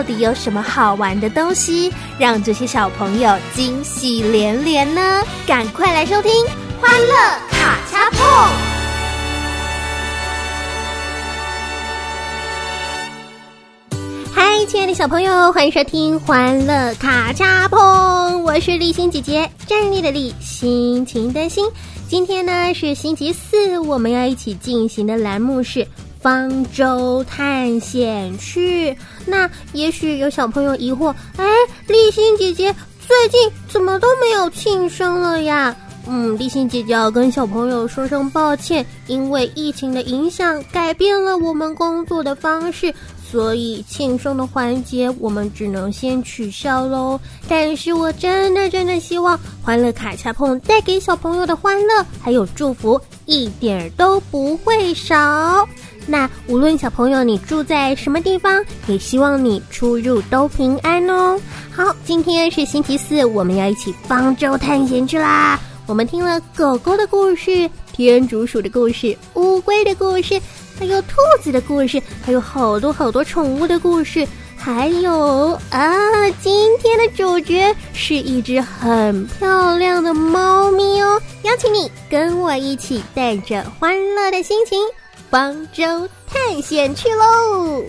到底有什么好玩的东西，让这些小朋友惊喜连连呢？赶快来收听《欢乐卡恰碰》。嗨，亲爱的小朋友，欢迎收听《欢乐卡恰碰》，我是立新姐姐，站立的立，心情的心。今天呢是星期四，我们要一起进行的栏目是方舟探险去。那也许有小朋友疑惑，哎，立新姐姐最近怎么都没有庆生了呀？嗯，立新姐姐要跟小朋友说声抱歉，因为疫情的影响，改变了我们工作的方式。所以庆生的环节我们只能先取消喽。但是我真的真的希望欢乐卡恰碰带给小朋友的欢乐还有祝福一点儿都不会少。那无论小朋友你住在什么地方，也希望你出入都平安哦。好，今天是星期四，我们要一起方舟探险去啦。我们听了狗狗的故事、天竺鼠的故事、乌龟的故事。还有兔子的故事，还有好多好多宠物的故事，还有啊，今天的主角是一只很漂亮的猫咪哦！邀请你跟我一起带着欢乐的心情，方舟探险去喽！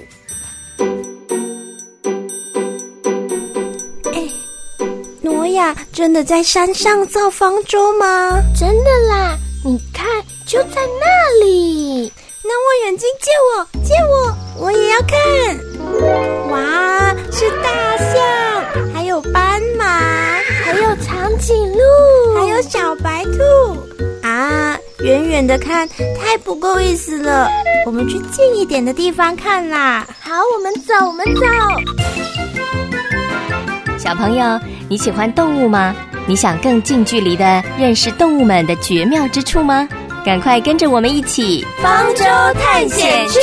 哎，挪亚真的在山上造方舟吗？真的啦，你看，就在那里。那望远镜借我，借我，我也要看。哇，是大象，还有斑马，还有长颈鹿，还有小白。远远的看太不够意思了，我们去近一点的地方看啦。好，我们走，我们走。小朋友，你喜欢动物吗？你想更近距离的认识动物们的绝妙之处吗？赶快跟着我们一起方舟探险去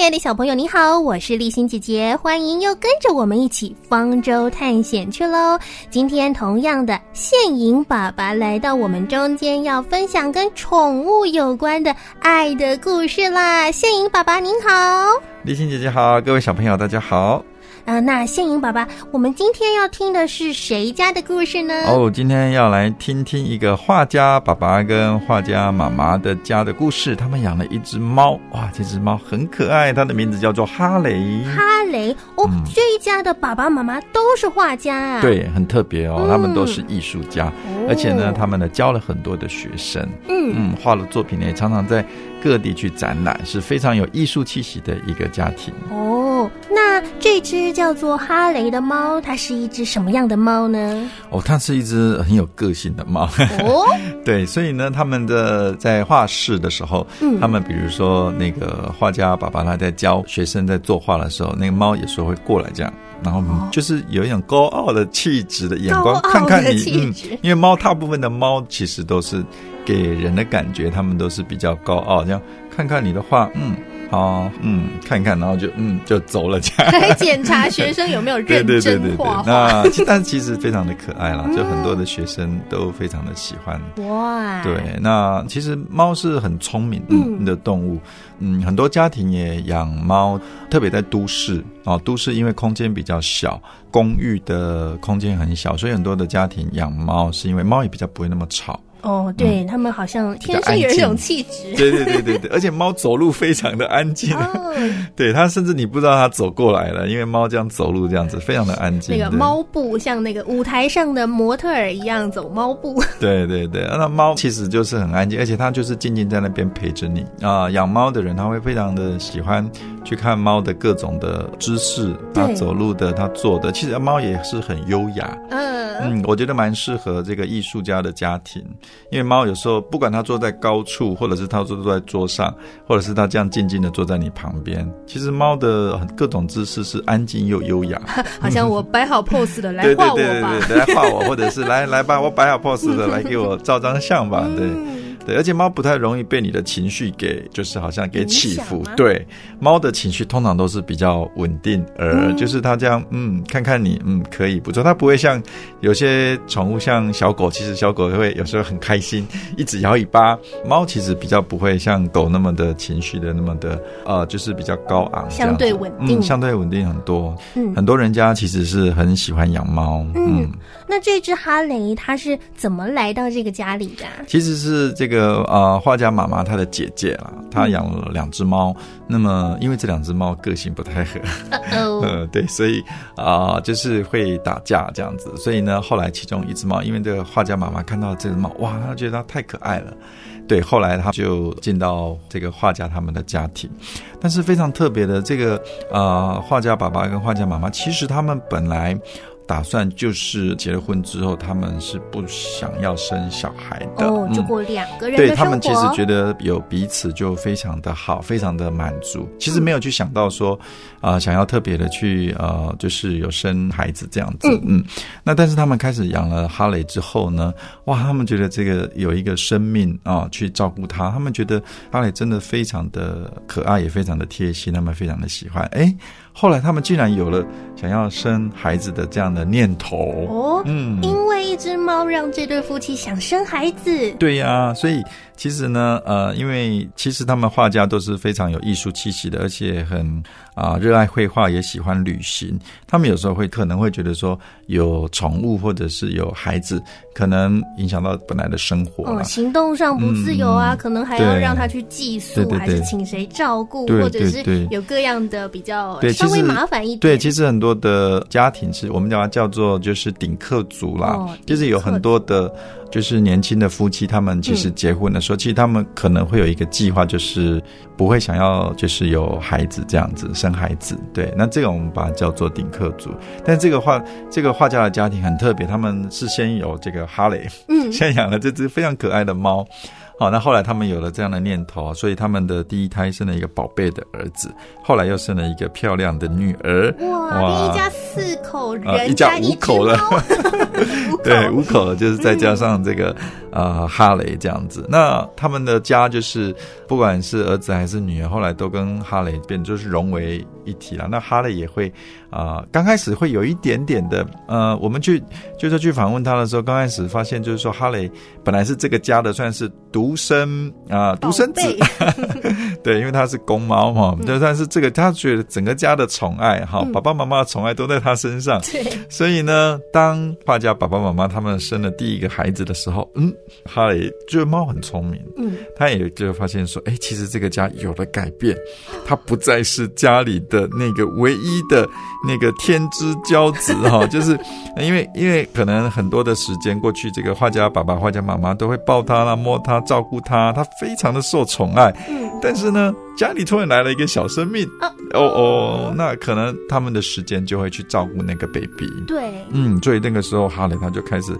亲爱的小朋友，你好，我是立新姐姐，欢迎又跟着我们一起方舟探险去喽！今天同样的，现影爸爸来到我们中间，要分享跟宠物有关的爱的故事啦！现影爸爸您好，立新姐姐好，各位小朋友大家好。啊，那现影爸爸，我们今天要听的是谁家的故事呢？哦，今天要来听听一个画家爸爸跟画家妈妈的家的故事。他们养了一只猫，哇，这只猫很可爱，它的名字叫做哈雷。哈雷，哦，这一家的爸爸妈妈都是画家啊。对，很特别哦，他们都是艺术家，而且呢，他们呢教了很多的学生，嗯嗯，画的作品呢也常常在各地去展览，是非常有艺术气息的一个家庭。哦，那这只。叫做哈雷的猫，它是一只什么样的猫呢？哦，它是一只很有个性的猫。哦，对，所以呢，他们的在画室的时候，嗯，他们比如说那个画家爸爸他在教学生在作画的时候，那个猫有时候会过来这样，然后就是有一种高傲的气质的眼光看看你，嗯，因为猫大部分的猫其实都是给人的感觉，他们都是比较高傲，这样看看你的画，嗯。好，嗯，看一看，然后就嗯，就走了。这样 来检查学生有没有认真画画。那但其实非常的可爱啦，就很多的学生都非常的喜欢。哇，对，那其实猫是很聪明的动物，嗯，很多家庭也养猫，特别在都市，哦，都市因为空间比较小，公寓的空间很小，所以很多的家庭养猫是因为猫也比较不会那么吵。哦，对他们好像天生有一种气质。对对对对对，而且猫走路非常的安静。对它甚至你不知道它走过来了，因为猫这样走路这样子非常的安静。那个猫步像那个舞台上的模特儿一样走猫步。对对对，那猫其实就是很安静，而且它就是静静在那边陪着你啊。养猫的人他会非常的喜欢去看猫的各种的姿势，它走路的，它坐的，其实猫也是很优雅。嗯嗯，我觉得蛮适合这个艺术家的家庭。因为猫有时候不管它坐在高处，或者是它坐坐在桌上，或者是它这样静静的坐在你旁边，其实猫的各种姿势是安静又优雅。好像我摆好 pose 的来画我吧，来画我，或者是来来吧，我摆好 pose 的来给我照张相吧，对。对，而且猫不太容易被你的情绪给，就是好像给起伏。对，猫的情绪通常都是比较稳定，而就是它这样，嗯，看看你，嗯，可以不错。它不会像有些宠物，像小狗，其实小狗会有时候很开心，一直摇尾巴。猫其实比较不会像狗那么的情绪的那么的，呃，就是比较高昂，相对稳定，相对稳定很多。嗯，很多人家其实是很喜欢养猫。嗯，那这只哈雷它是怎么来到这个家里的？其实是这。这个呃，画家妈妈她的姐姐啦，她养了两只猫。那么因为这两只猫个性不太合，呃，对，所以啊，就是会打架这样子。所以呢，后来其中一只猫，因为这个画家妈妈看到这只猫，哇，她觉得它太可爱了。对，后来她就进到这个画家他们的家庭。但是非常特别的，这个呃，画家爸爸跟画家妈妈，其实他们本来。打算就是结了婚之后，他们是不想要生小孩的，哦，就过两个人对他们其实觉得有彼此就非常的好，非常的满足。其实没有去想到说，啊，想要特别的去呃，就是有生孩子这样子。嗯，那但是他们开始养了哈雷之后呢，哇，他们觉得这个有一个生命啊，去照顾他，他们觉得哈雷真的非常的可爱，也非常的贴心，他们非常的喜欢。哎。后来他们竟然有了想要生孩子的这样的念头哦，嗯，因为一只猫让这对夫妻想生孩子，对呀，所以。其实呢，呃，因为其实他们画家都是非常有艺术气息的，而且很啊热爱绘画，也喜欢旅行。他们有时候会可能会觉得说，有宠物或者是有孩子，可能影响到本来的生活，嗯，行动上不自由啊，可能还要让他去寄宿，还是请谁照顾，或者是有各样的比较稍微麻烦一点。对，其实很多的家庭是我们叫它叫做就是顶客族啦，就是有很多的。就是年轻的夫妻，他们其实结婚的时候，其实他们可能会有一个计划，就是不会想要就是有孩子这样子生孩子。对，那这个我们把它叫做顶客族。但这个画这个画家的家庭很特别，他们是先有这个哈雷，嗯，先养了这只非常可爱的猫。好，那后来他们有了这样的念头，所以他们的第一胎生了一个宝贝的儿子，后来又生了一个漂亮的女儿。哇，一家四口人，一家五口了，对，五口了，就是再加上这个呃哈雷这样子。那他们的家就是不管是儿子还是女儿，后来都跟哈雷变就是融为一体了。那哈雷也会啊，刚开始会有一点点的呃，我们去就是去访问他的时候，刚开始发现就是说哈雷本来是这个家的算是独。独生啊，独生子，对，因为他是公猫嘛，对，但是这个他觉得整个家的宠爱哈，爸爸妈妈的宠爱都在他身上，对，所以呢，当画家爸爸妈妈他们生了第一个孩子的时候，嗯，哈雷觉得猫很聪明，嗯，他也就发现说，哎，其实这个家有了改变，他不再是家里的那个唯一的 那个天之骄子哈，就是因为因为可能很多的时间过去，这个画家爸爸、画家妈妈都会抱他啦、摸他、照。照顾他，他非常的受宠爱。嗯，但是呢，家里突然来了一个小生命。哦哦，那可能他们的时间就会去照顾那个 baby。对，嗯，所以那个时候哈雷他就开始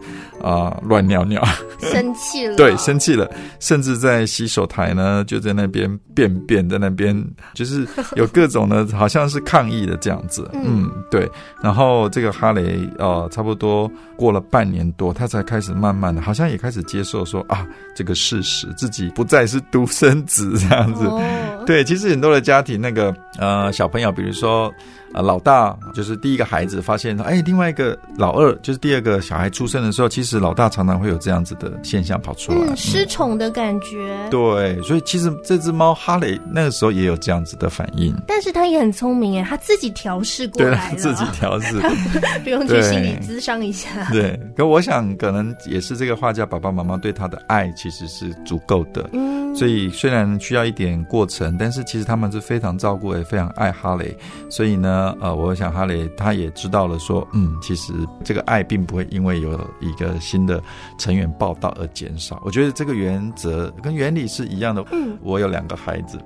啊乱尿尿，生气了。对，生气了，甚至在洗手台呢，就在那边便便，在那边就是有各种的，好像是抗议的这样子。嗯，对。然后这个哈雷呃，差不多过了半年多，他才开始慢慢的，好像也开始接受说啊，这个事实自己不再是独生子这样子。对，其实很多的家庭，那个呃小朋友，比如说。啊，老大就是第一个孩子，发现说，哎，另外一个老二就是第二个小孩出生的时候，其实老大常常会有这样子的现象跑出来，失宠的感觉。对，所以其实这只猫哈雷那个时候也有这样子的反应，但是它也很聪明哎，它自己调试过来了，自己调试，不用去心理咨商一下。对，可我想可能也是这个画家爸爸妈妈对他的爱其实是足够的，嗯，所以虽然需要一点过程，但是其实他们是非常照顾也非常爱哈雷，所以呢。呃，我想哈雷他也知道了，说，嗯，其实这个爱并不会因为有一个新的成员报道而减少。我觉得这个原则跟原理是一样的。嗯，我有两个孩子，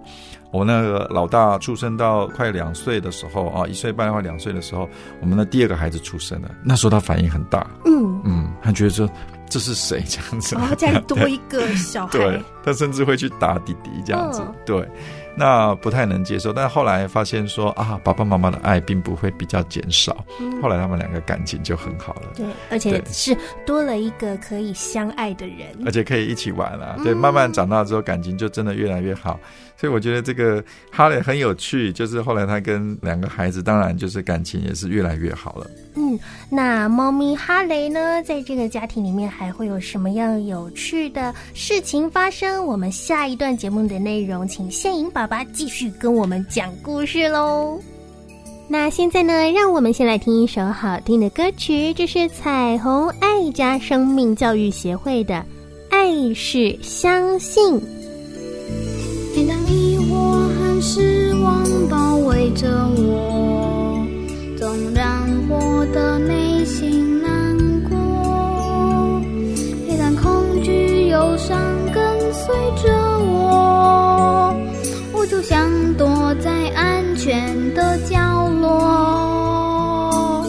我那个老大出生到快两岁的时候啊，一岁半或两岁的时候，我们的第二个孩子出生了。那时候他反应很大，嗯。嗯，他觉得说这是谁？这样子，然后再多 一个小孩，对他甚至会去打弟弟这样子，对。那不太能接受，但后来发现说啊，爸爸妈妈的爱并不会比较减少。后来他们两个感情就很好了。对，而且是多了一个可以相爱的人，而且可以一起玩了。对，慢慢长大之后，感情就真的越来越好。所以我觉得这个哈雷很有趣，就是后来他跟两个孩子，当然就是感情也是越来越好了。嗯，那猫咪哈雷呢，在这个家庭里面还会有什么样有趣的事情发生？我们下一段节目的内容，请现影爸爸继续跟我们讲故事喽。那现在呢，让我们先来听一首好听的歌曲，这是彩虹爱家生命教育协会的《爱是相信》。失望包围着我，总让我的内心难过。每当恐惧、忧伤跟随着我，我就想躲在安全的角落。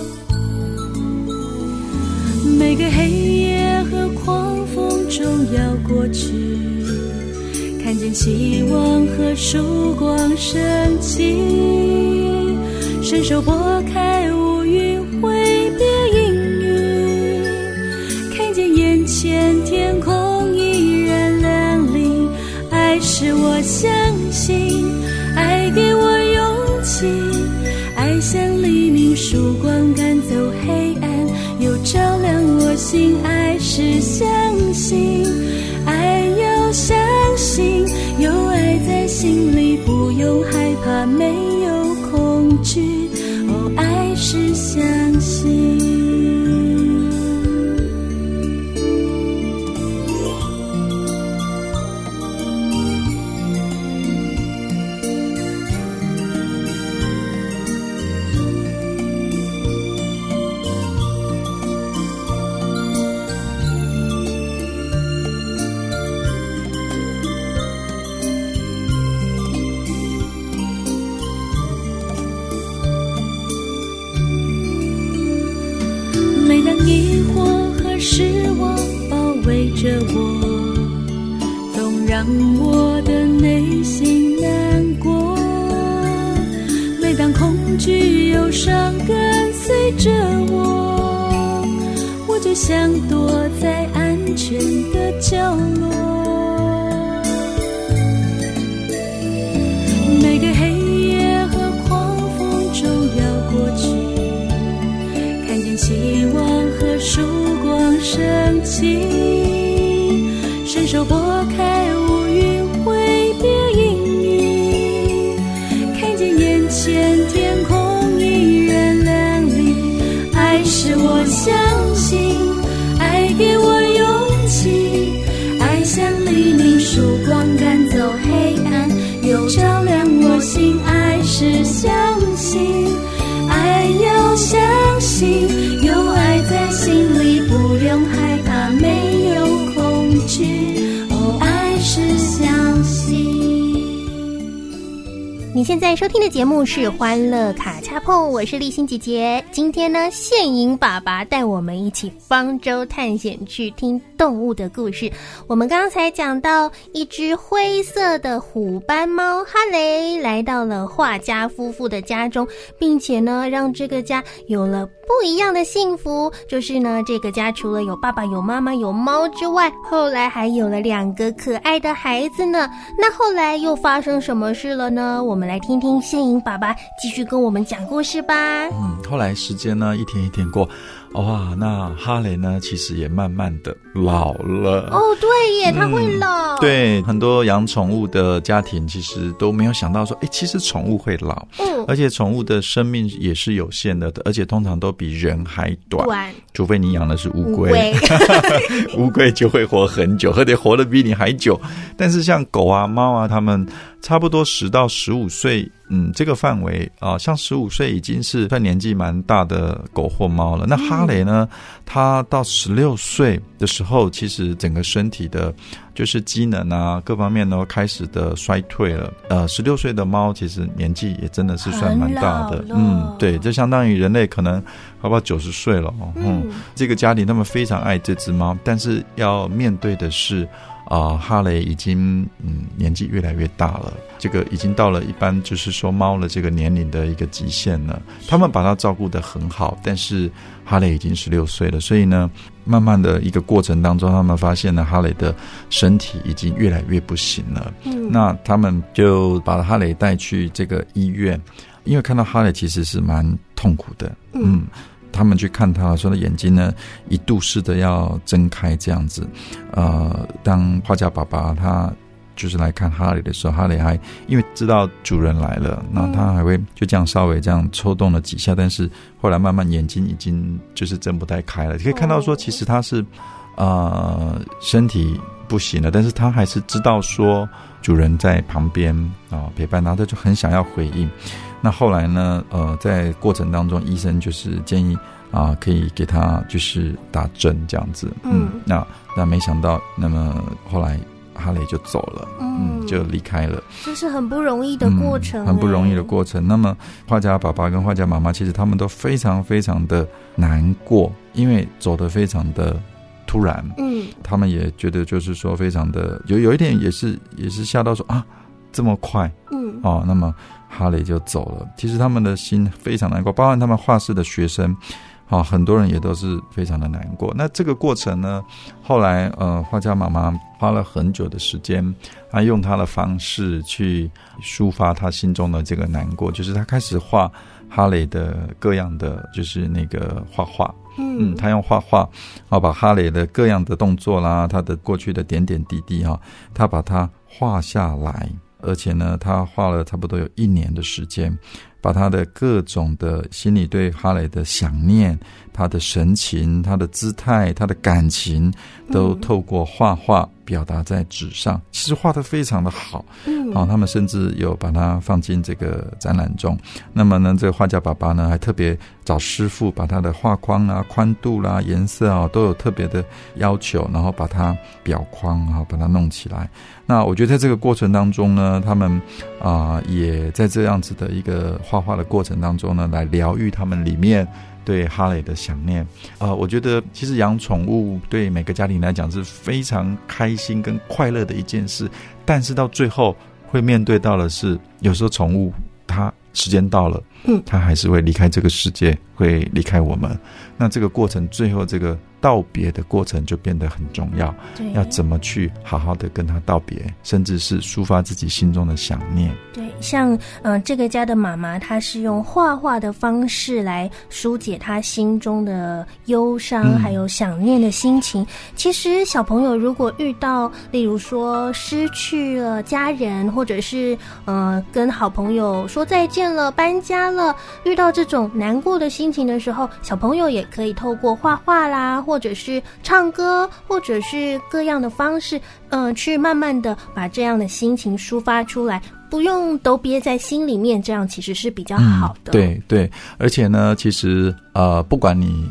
每个黑夜和狂风中要过去。见希望和曙光升起，伸手拨开乌云，挥别阴雨，看见眼前天空依然亮丽。爱是我相信，爱给我勇气，爱像黎明曙光赶走黑暗，又照亮我心。爱让我的内心难过，每当恐惧、忧伤跟随着我，我就像躲在安全的角落。每个黑夜和狂风中要过去，看见希望和曙光升起。爱要相信，有爱在心里，不用害怕，没有恐惧。哦，爱是相信。你现在收听的节目是《欢乐卡恰碰》，我是立心姐姐。今天呢，现影爸爸带我们一起方舟探险去听。动物的故事。我们刚才讲到，一只灰色的虎斑猫哈雷来到了画家夫妇的家中，并且呢，让这个家有了不一样的幸福，就是呢，这个家除了有爸爸、有妈妈、有猫之外，后来还有了两个可爱的孩子呢。那后来又发生什么事了呢？我们来听听谢颖爸爸继续跟我们讲故事吧。嗯，后来时间呢，一天一天过。哇，那哈雷呢？其实也慢慢的老了。哦，对耶，它会老。对，很多养宠物的家庭其实都没有想到说，哎，其实宠物会老。嗯，而且宠物的生命也是有限的，而且通常都比人还短。短，除非你养的是乌龟，乌龟 就会活很久，而且活得比你还久。但是像狗啊、猫啊，它们。差不多十到十五岁，嗯，这个范围啊，像十五岁已经是算年纪蛮大的狗或猫了。那哈雷呢？它到十六岁的时候，其实整个身体的，就是机能啊，各方面都开始的衰退了。呃，十六岁的猫其实年纪也真的是算蛮大的，嗯，对，就相当于人类可能好不好九十岁了哦。嗯，这个家庭他们非常爱这只猫，但是要面对的是。啊，哈雷已经嗯年纪越来越大了，这个已经到了一般就是说猫的这个年龄的一个极限了。他们把它照顾得很好，但是哈雷已经十六岁了，所以呢，慢慢的一个过程当中，他们发现呢，哈雷的身体已经越来越不行了。嗯，那他们就把哈雷带去这个医院，因为看到哈雷其实是蛮痛苦的。嗯。他们去看他，说的眼睛呢一度试着要睁开这样子，呃，当画家爸爸他就是来看哈雷的时候，哈雷还因为知道主人来了，那他还会就这样稍微这样抽动了几下，但是后来慢慢眼睛已经就是睁不太开了。可以看到说，其实他是呃身体不行了，但是他还是知道说主人在旁边啊陪伴他，他就很想要回应。那后来呢？呃，在过程当中，医生就是建议啊，可以给他就是打针这样子。嗯，那那没想到，那么后来哈雷就走了，嗯，就离开了。这是很不容易的过程，很不容易的过程。那么画家爸爸跟画家妈妈，其实他们都非常非常的难过，因为走得非常的突然。嗯，他们也觉得就是说非常的有有一点也是也是吓到说啊这么快。嗯，哦，那么。哈雷就走了，其实他们的心非常难过，包含他们画室的学生，啊，很多人也都是非常的难过。那这个过程呢，后来呃，画家妈妈花了很久的时间，她用她的方式去抒发她心中的这个难过，就是她开始画哈雷的各样的，就是那个画画，嗯，她用画画，啊，把哈雷的各样的动作啦，他的过去的点点滴滴哈，他把它画下来。而且呢，他花了差不多有一年的时间，把他的各种的心里对哈雷的想念、他的神情、他的姿态、他的感情，都透过画画。表达在纸上，其实画的非常的好，嗯，啊，他们甚至有把它放进这个展览中。那么呢，这个画家爸爸呢，还特别找师傅把他的画框啊、宽度啦、颜色啊都有特别的要求，然后把它裱框啊，把它弄起来。那我觉得在这个过程当中呢，他们啊，也在这样子的一个画画的过程当中呢，来疗愈他们里面。对哈雷的想念啊，我觉得其实养宠物对每个家庭来讲是非常开心跟快乐的一件事，但是到最后会面对到的是，有时候宠物它时间到了，嗯，它还是会离开这个世界，会离开我们。那这个过程最后这个。道别的过程就变得很重要，要怎么去好好的跟他道别，甚至是抒发自己心中的想念。对，像嗯，这个家的妈妈，她是用画画的方式来疏解她心中的忧伤，还有想念的心情。其实小朋友如果遇到，例如说失去了家人，或者是呃跟好朋友说再见了、搬家了，遇到这种难过的心情的时候，小朋友也可以透过画画啦，或或者是唱歌，或者是各样的方式，嗯，去慢慢的把这样的心情抒发出来，不用都憋在心里面，这样其实是比较好的。对对，而且呢，其实呃，不管你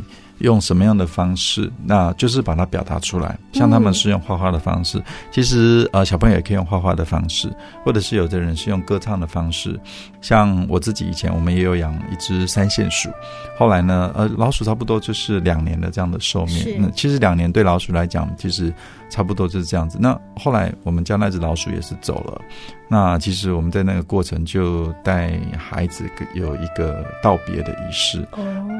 用什么样的方式，那就是把它表达出来。像他们是用画画的方式，其实呃小朋友也可以用画画的方式，或者是有的人是用歌唱的方式。像我自己以前我们也有养一只三线鼠，后来呢呃老鼠差不多就是两年的这样的寿命。那其实两年对老鼠来讲，其实差不多就是这样子。那后来我们家那只老鼠也是走了，那其实我们在那个过程就带孩子有一个道别的仪式。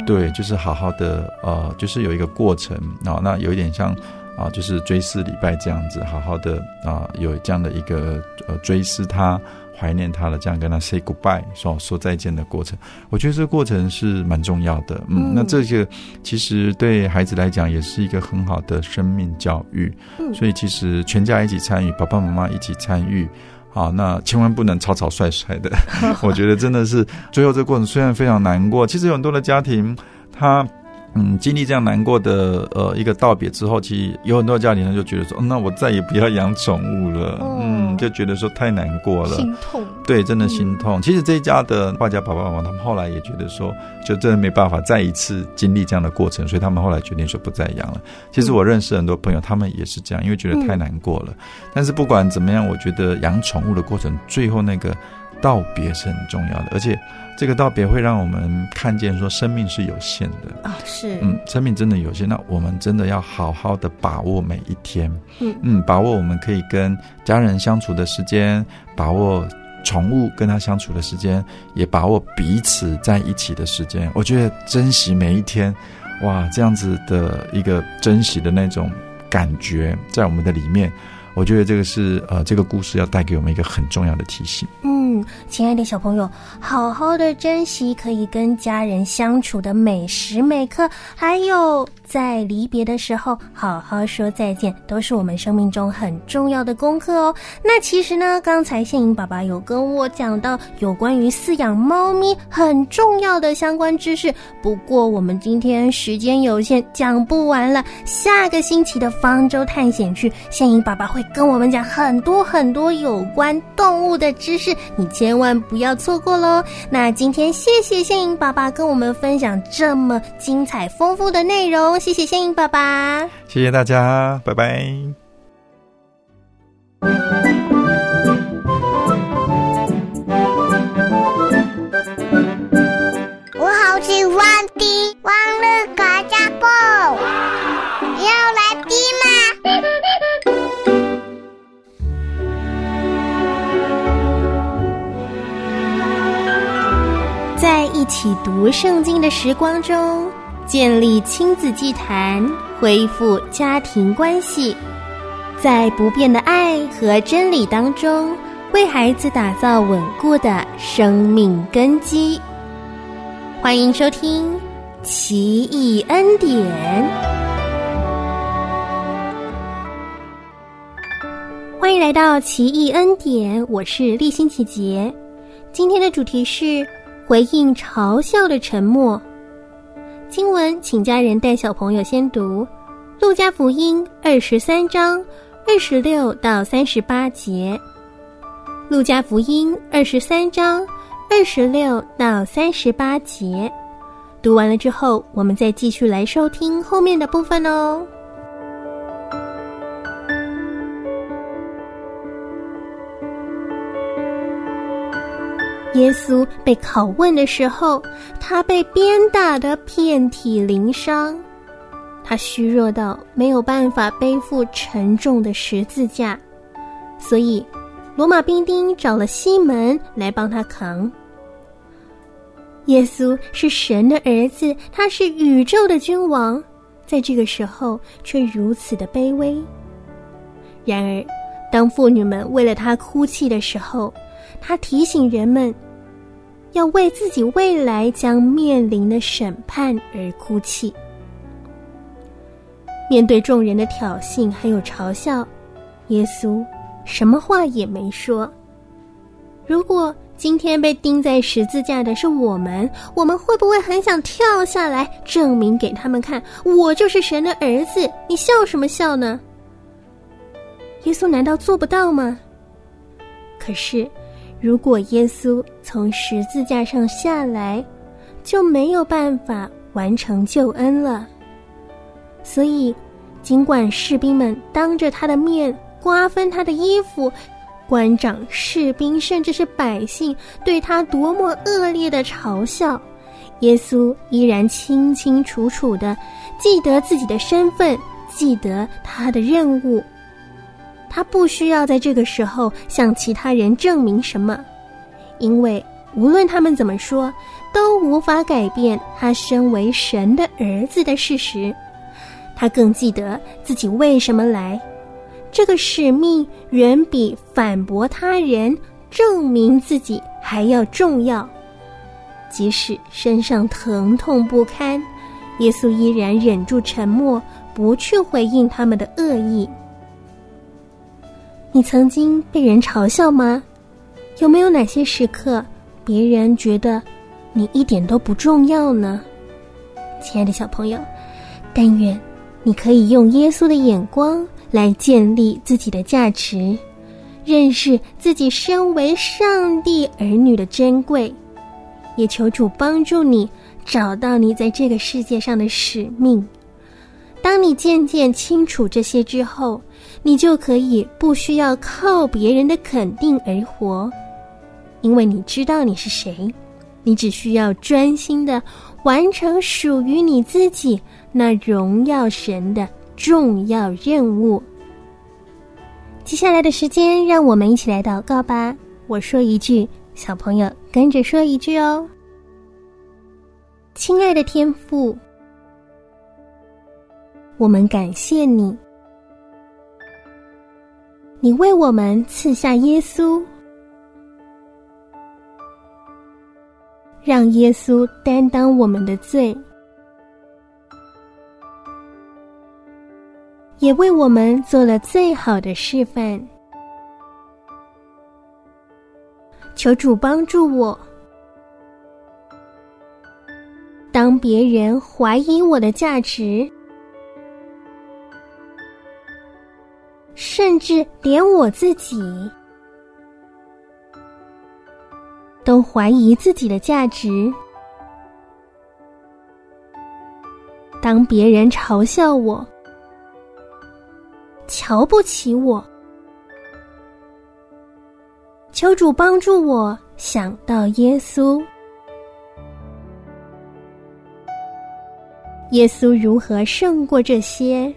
对，就是好好的，呃，就是有一个过程啊，那有一点像啊，就是追思礼拜这样子，好好的啊，有这样的一个呃追思他、怀念他的这样跟他 say goodbye 说说再见的过程。我觉得这个过程是蛮重要的，嗯，那这个其实对孩子来讲也是一个很好的生命教育，所以其实全家一起参与，爸爸妈妈一起参与。好，那千万不能草草率率的。我觉得真的是最后这个过程虽然非常难过，其实有很多的家庭他。嗯，经历这样难过的呃一个道别之后，其实有很多家庭呢就觉得说，那我再也不要养宠物了。嗯，就觉得说太难过了，心痛。对，真的心痛。其实这一家的画家爸爸妈妈，他们后来也觉得说，就真的没办法再一次经历这样的过程，所以他们后来决定说不再养了。其实我认识很多朋友，他们也是这样，因为觉得太难过了。但是不管怎么样，我觉得养宠物的过程，最后那个道别是很重要的，而且。这个道别会让我们看见，说生命是有限的。啊，是，嗯，生命真的有限，那我们真的要好好的把握每一天，嗯。嗯，把握我们可以跟家人相处的时间，把握宠物跟他相处的时间，也把握彼此在一起的时间。我觉得珍惜每一天，哇，这样子的一个珍惜的那种感觉，在我们的里面，我觉得这个是呃，这个故事要带给我们一个很重要的提醒。嗯，亲爱的小朋友，好好的珍惜可以跟家人相处的每时每刻，还有。在离别的时候，好好说再见，都是我们生命中很重要的功课哦。那其实呢，刚才谢颖爸爸有跟我讲到有关于饲养猫咪很重要的相关知识。不过我们今天时间有限，讲不完了。下个星期的方舟探险去，谢颖爸爸会跟我们讲很多很多有关动物的知识，你千万不要错过喽。那今天谢谢谢颖爸爸跟我们分享这么精彩丰富的内容。谢谢仙英爸爸，谢谢大家，拜拜。一起读圣经的时光中。建立亲子祭坛，恢复家庭关系，在不变的爱和真理当中，为孩子打造稳固的生命根基。欢迎收听《奇异恩典》，欢迎来到《奇异恩典》，我是立新启杰。今天的主题是回应嘲笑的沉默。经文，请家人带小朋友先读《路加福音》二十三章二十六到三十八节，《路加福音》二十三章二十六到三十八节。读完了之后，我们再继续来收听后面的部分哦。耶稣被拷问的时候，他被鞭打的遍体鳞伤，他虚弱到没有办法背负沉重的十字架，所以罗马兵丁找了西门来帮他扛。耶稣是神的儿子，他是宇宙的君王，在这个时候却如此的卑微。然而，当妇女们为了他哭泣的时候，他提醒人们。要为自己未来将面临的审判而哭泣。面对众人的挑衅还有嘲笑，耶稣什么话也没说。如果今天被钉在十字架的是我们，我们会不会很想跳下来证明给他们看，我就是神的儿子？你笑什么笑呢？耶稣难道做不到吗？可是。如果耶稣从十字架上下来，就没有办法完成救恩了。所以，尽管士兵们当着他的面瓜分他的衣服，官长、士兵甚至是百姓对他多么恶劣的嘲笑，耶稣依然清清楚楚的记得自己的身份，记得他的任务。他不需要在这个时候向其他人证明什么，因为无论他们怎么说，都无法改变他身为神的儿子的事实。他更记得自己为什么来。这个使命远比反驳他人、证明自己还要重要。即使身上疼痛不堪，耶稣依然忍住沉默，不去回应他们的恶意。你曾经被人嘲笑吗？有没有哪些时刻，别人觉得你一点都不重要呢？亲爱的小朋友，但愿你可以用耶稣的眼光。来建立自己的价值，认识自己身为上帝儿女的珍贵，也求主帮助你找到你在这个世界上的使命。当你渐渐清楚这些之后，你就可以不需要靠别人的肯定而活，因为你知道你是谁，你只需要专心的完成属于你自己那荣耀神的。重要任务。接下来的时间，让我们一起来祷告吧。我说一句，小朋友跟着说一句哦。亲爱的天父，我们感谢你，你为我们赐下耶稣，让耶稣担当我们的罪。也为我们做了最好的示范。求主帮助我，当别人怀疑我的价值，甚至连我自己都怀疑自己的价值，当别人嘲笑我。瞧不起我，求主帮助我想到耶稣。耶稣如何胜过这些？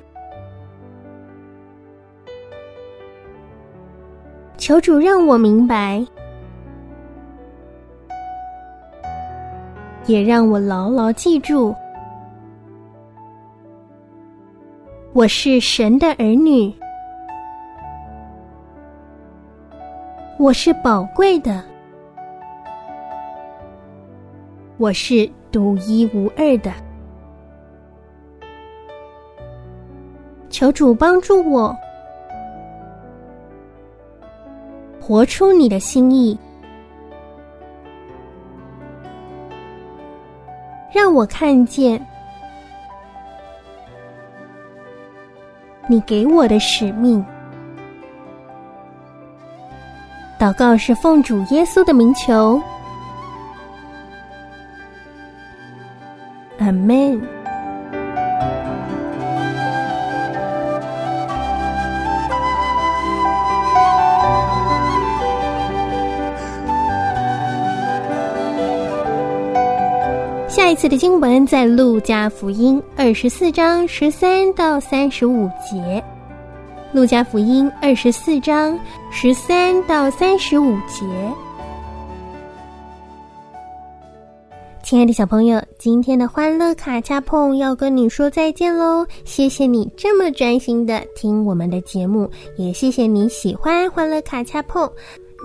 求主让我明白，也让我牢牢记住。我是神的儿女，我是宝贵的，我是独一无二的。求主帮助我，活出你的心意，让我看见。你给我的使命，祷告是奉主耶稣的名求，阿门。再次的经文在路加福音二十四章十三到三十五节。路加福音二十四章十三到三十五节。亲爱的小朋友，今天的欢乐卡恰碰要跟你说再见喽！谢谢你这么专心的听我们的节目，也谢谢你喜欢欢乐卡恰碰。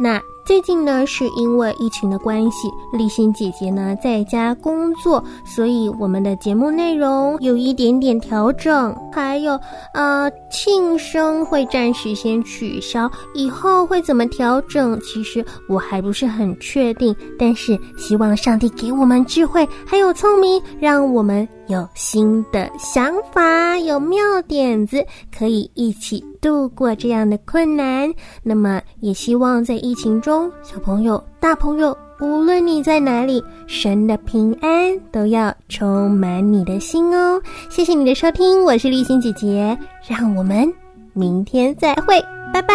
那。最近呢，是因为疫情的关系，立新姐姐呢在家工作，所以我们的节目内容有一点点调整。还有，呃，庆生会暂时先取消，以后会怎么调整？其实我还不是很确定。但是希望上帝给我们智慧，还有聪明，让我们有新的想法，有妙点子，可以一起度过这样的困难。那么，也希望在疫情中。小朋友、大朋友，无论你在哪里，神的平安都要充满你的心哦。谢谢你的收听，我是立心姐姐，让我们明天再会，拜拜。